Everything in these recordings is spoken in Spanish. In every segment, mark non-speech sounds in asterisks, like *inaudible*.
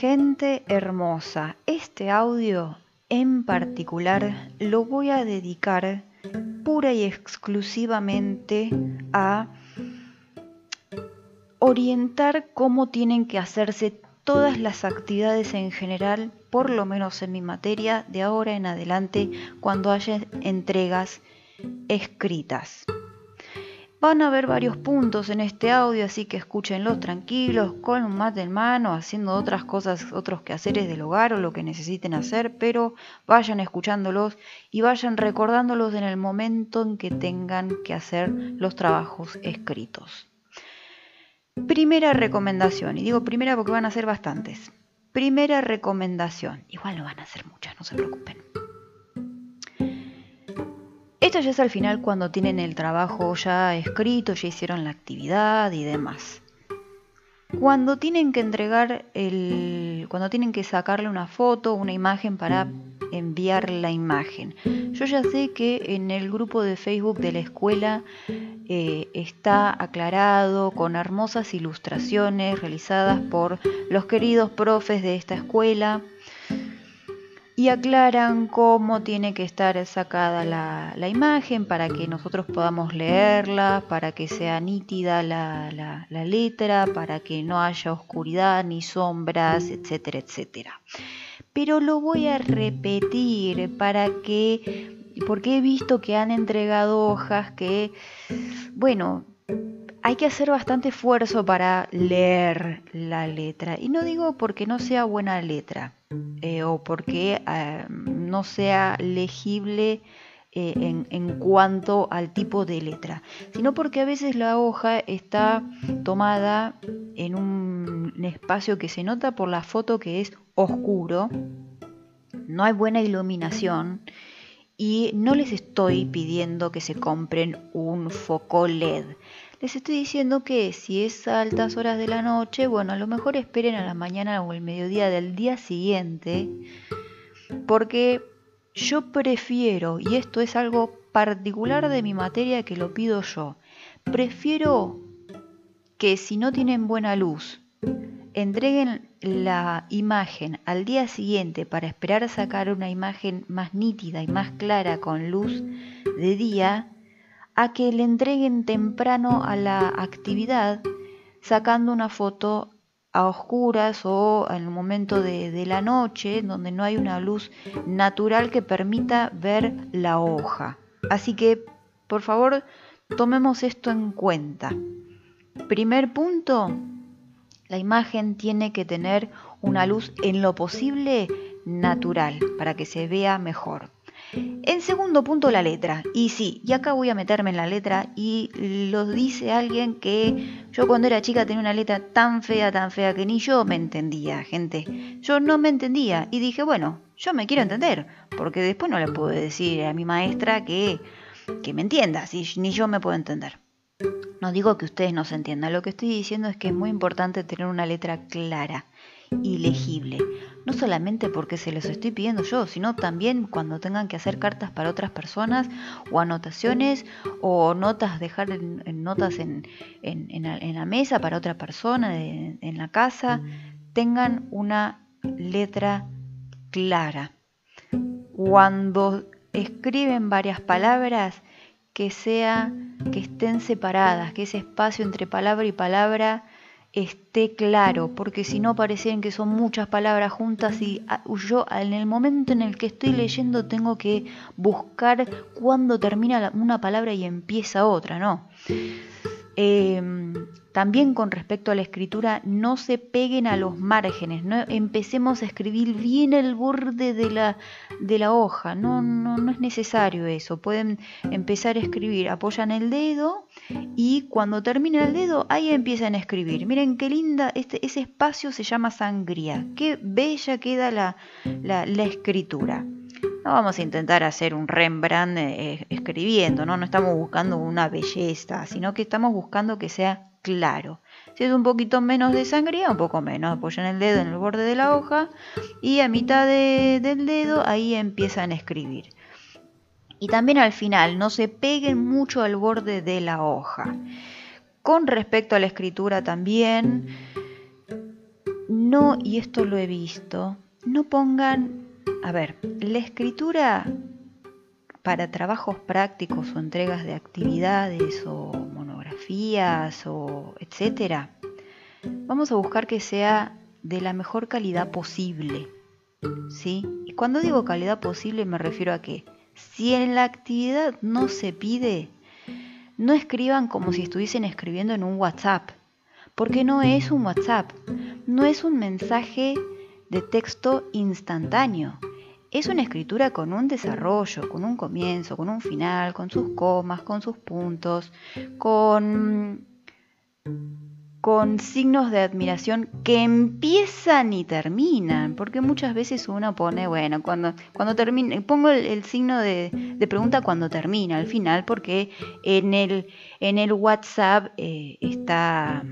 Gente hermosa, este audio en particular lo voy a dedicar pura y exclusivamente a orientar cómo tienen que hacerse todas las actividades en general, por lo menos en mi materia, de ahora en adelante, cuando haya entregas escritas. Van a haber varios puntos en este audio, así que escúchenlos tranquilos, con un mate en mano, haciendo otras cosas, otros quehaceres del hogar o lo que necesiten hacer, pero vayan escuchándolos y vayan recordándolos en el momento en que tengan que hacer los trabajos escritos. Primera recomendación, y digo primera porque van a ser bastantes. Primera recomendación, igual no van a ser muchas, no se preocupen. Esto ya es al final cuando tienen el trabajo ya escrito, ya hicieron la actividad y demás. Cuando tienen que entregar el. cuando tienen que sacarle una foto, una imagen para enviar la imagen. Yo ya sé que en el grupo de Facebook de la escuela eh, está aclarado con hermosas ilustraciones realizadas por los queridos profes de esta escuela y aclaran cómo tiene que estar sacada la, imagen para que nosotros podamos leerla, para que sea nítida la, la, letra, para que no haya oscuridad ni sombras, etcétera, etcétera. Pero lo voy a repetir para que, porque he visto que han entregado hojas que, bueno, hay que hacer bastante esfuerzo para leer la letra. Y no digo porque no sea buena letra eh, o porque eh, no sea legible eh, en, cuanto al tipo de letra, sino porque a veces la hoja está tomada en un espacio que se nota por la foto que es oscuro, no hay buena iluminación y no les estoy pidiendo que se compren un foco LED les estoy diciendo que si es a altas horas de la noche, bueno, a lo mejor esperen a la mañana o el mediodía del día siguiente, porque yo prefiero, y esto es algo particular de mi materia que lo pido yo, prefiero que si no tienen buena luz, entreguen la imagen al día siguiente para esperar sacar una imagen más nítida y más clara con luz de día, a que le entreguen temprano a la actividad sacando una foto a oscuras o en el momento de, la noche donde no hay una luz natural que permita ver la hoja. Así que, por favor, tomemos esto en cuenta. Primer punto, la imagen tiene que tener una luz en lo posible natural para que se vea mejor. En segundo punto, la letra. Y sí, y acá voy a meterme en la letra y lo dice alguien que yo cuando era chica tenía una letra tan fea, tan fea que ni yo me entendía, gente. Yo no me entendía y dije, bueno, yo me quiero entender, porque después no le puedo decir a mi maestra que, que me entienda, si ni yo me puedo entender. No digo que ustedes no se entiendan, lo que estoy diciendo es que es muy importante tener una letra clara y legible. No solamente porque se los estoy pidiendo yo, sino también cuando tengan que hacer cartas para otras personas o anotaciones o notas, dejar en, notas en, la mesa para otra persona, en la casa, tengan una letra clara. Cuando escriben varias palabras, que sea que estén separadas, que ese espacio entre palabra y palabra esté claro, porque si no parecen que son muchas palabras juntas y ah, yo en el momento en el que estoy leyendo tengo que buscar cuándo termina una palabra y empieza otra, ¿no? Em, también con respecto a la escritura, no se peguen a los márgenes, no empecemos a escribir bien el borde de la, de la hoja, no, no, no es necesario eso, pueden empezar a escribir, apoyan el dedo y cuando termina el dedo ahí empiezan a escribir. Miren qué linda, este, ese espacio se llama sangría, qué bella queda la, la, la escritura. No vamos a intentar hacer un Rembrandt eh, escribiendo, ¿no? No estamos buscando una belleza, sino que estamos buscando que sea claro. Si es un poquito menos de sangría, un poco menos. Apoyan el dedo en el borde de la hoja y a mitad del dedo ahí empiezan a escribir. Y también al final, no se peguen mucho al borde de la hoja. Con respecto a la escritura también no, y esto lo he visto, no pongan, a ver, la escritura para trabajos prácticos o entregas de actividades o monografías o etcétera, vamos a buscar que sea de la mejor calidad posible. ¿Sí? Y cuando digo calidad posible me refiero a que si en la actividad no se pide, no escriban como si estuviesen escribiendo en un WhatsApp, porque no es un WhatsApp, no es un mensaje de texto instantáneo. Es una escritura con un desarrollo, con un comienzo, con un final, con sus comas, con sus puntos, con con signos de admiración que empiezan y terminan, porque muchas veces uno pone, bueno, cuando, cuando termina, pongo el, signo de, pregunta cuando termina, al final, porque en el, en el WhatsApp eh, está,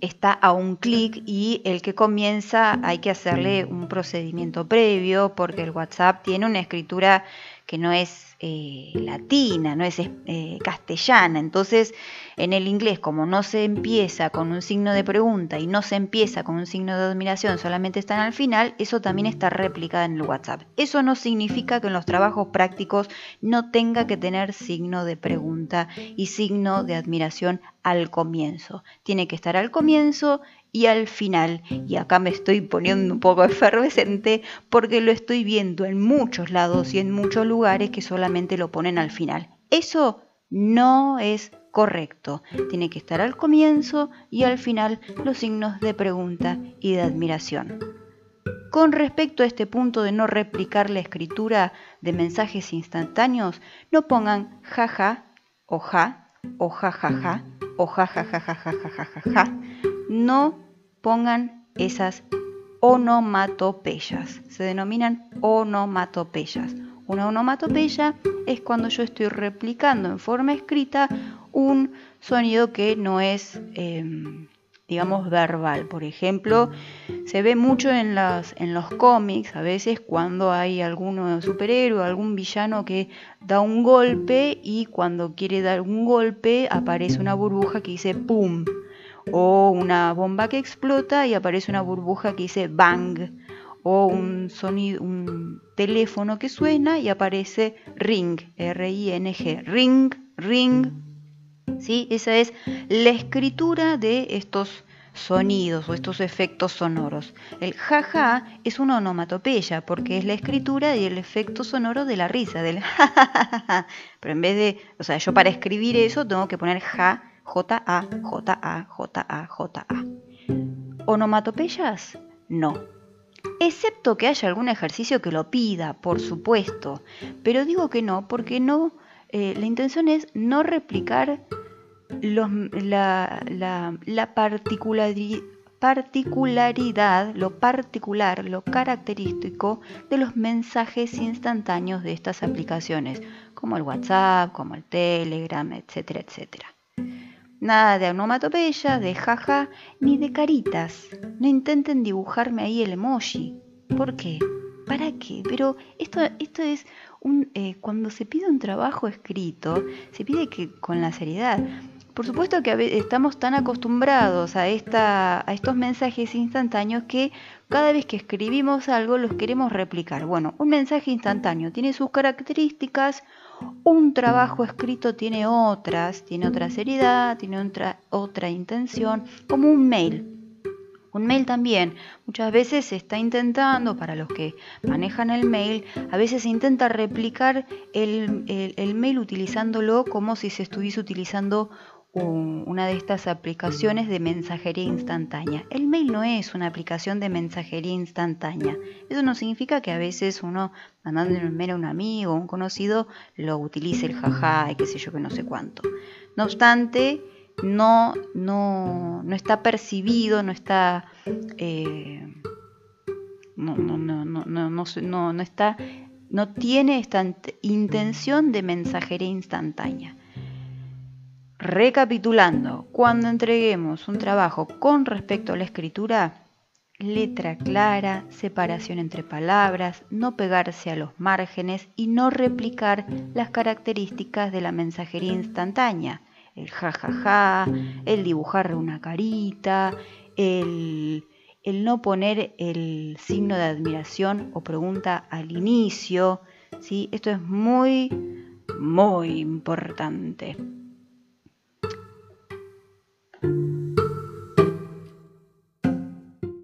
está a un clic y el que comienza hay que hacerle un procedimiento previo, porque el WhatsApp tiene una escritura que no es eh, latina, no es eh, castellana, entonces en el inglés, como no se empieza con un signo de pregunta y no se empieza con un signo de admiración, solamente están al final, eso también está replicado en el WhatsApp. Eso no significa que en los trabajos prácticos no tenga que tener signo de pregunta y signo de admiración al comienzo. Tiene que estar al comienzo y al final. Y acá me estoy poniendo un poco efervescente porque lo estoy viendo en muchos lados y en muchos lugares que solamente lo ponen al final. Eso no es correcto. Tiene que estar al comienzo y al final los signos de pregunta y de admiración. Con respecto a este punto de no replicar la escritura de mensajes instantáneos, no pongan jaja o ja o jajaja o jajajajajajaja. No pongan esas onomatopeyas. Se denominan onomatopeyas. Una onomatopeya es cuando yo estoy replicando en forma escrita un sonido que no es, em, digamos, verbal. Por ejemplo, se ve mucho en, en los cómics, a veces cuando hay algún superhéroe, algún villano que da un golpe y cuando quiere dar un golpe aparece una burbuja que dice ¡pum! O una bomba que explota y aparece una burbuja que dice ¡bang! o un sonido, un teléfono que suena y aparece ring, R-I-N-G, ring, ring. ¿Sí? Esa es la escritura de estos sonidos o estos efectos sonoros. El jaja es una onomatopeya porque es la escritura y el efecto sonoro de la risa, del *laughs* jajaja. Pero en vez de, o sea, yo para escribir eso tengo que poner ja, J-A, J-A, J-A, J-A. ¿Onomatopeyas? No excepto que haya algún ejercicio que lo pida, por supuesto, pero digo que no, porque no, eh, la intención es no replicar la, la, particularidad, lo particular, lo característico de los mensajes instantáneos de estas aplicaciones, como el WhatsApp, como el Telegram, etcétera, etcétera. Nada de onomatopeya, de jaja, ni de caritas. No intenten dibujarme ahí el emoji. ¿Por qué? ¿Para qué? Pero esto, esto es un, eh, cuando se pide un trabajo escrito, se pide que con la seriedad. Por supuesto que estamos tan acostumbrados a, esta, a estos mensajes instantáneos que cada vez que escribimos algo los queremos replicar. Bueno, un mensaje instantáneo tiene sus características, un trabajo escrito tiene otras, tiene otra seriedad, tiene otra, otra intención, como un mail. Un mail también muchas veces se está intentando, para los que manejan el mail, a veces se intenta replicar el, el mail utilizándolo como si se estuviese utilizando una de estas aplicaciones de mensajería instantánea. El mail no es una aplicación de mensajería instantánea. Eso no significa que a veces uno mandando un mail a un amigo o un conocido lo utilice el jaja y qué sé yo que no sé cuánto. No obstante, no, no, no está percibido, no está... no, no, no, no, no, no, no está no tiene esta intención de mensajería instantánea. Recapitulando, cuando entreguemos un trabajo con respecto a la escritura, letra clara, separación entre palabras, no pegarse a los márgenes y no replicar las características de la mensajería instantánea, el jajaja, el dibujar una carita, el, el no poner el signo de admiración o pregunta al inicio, ¿sí? Esto es muy, muy importante. thank you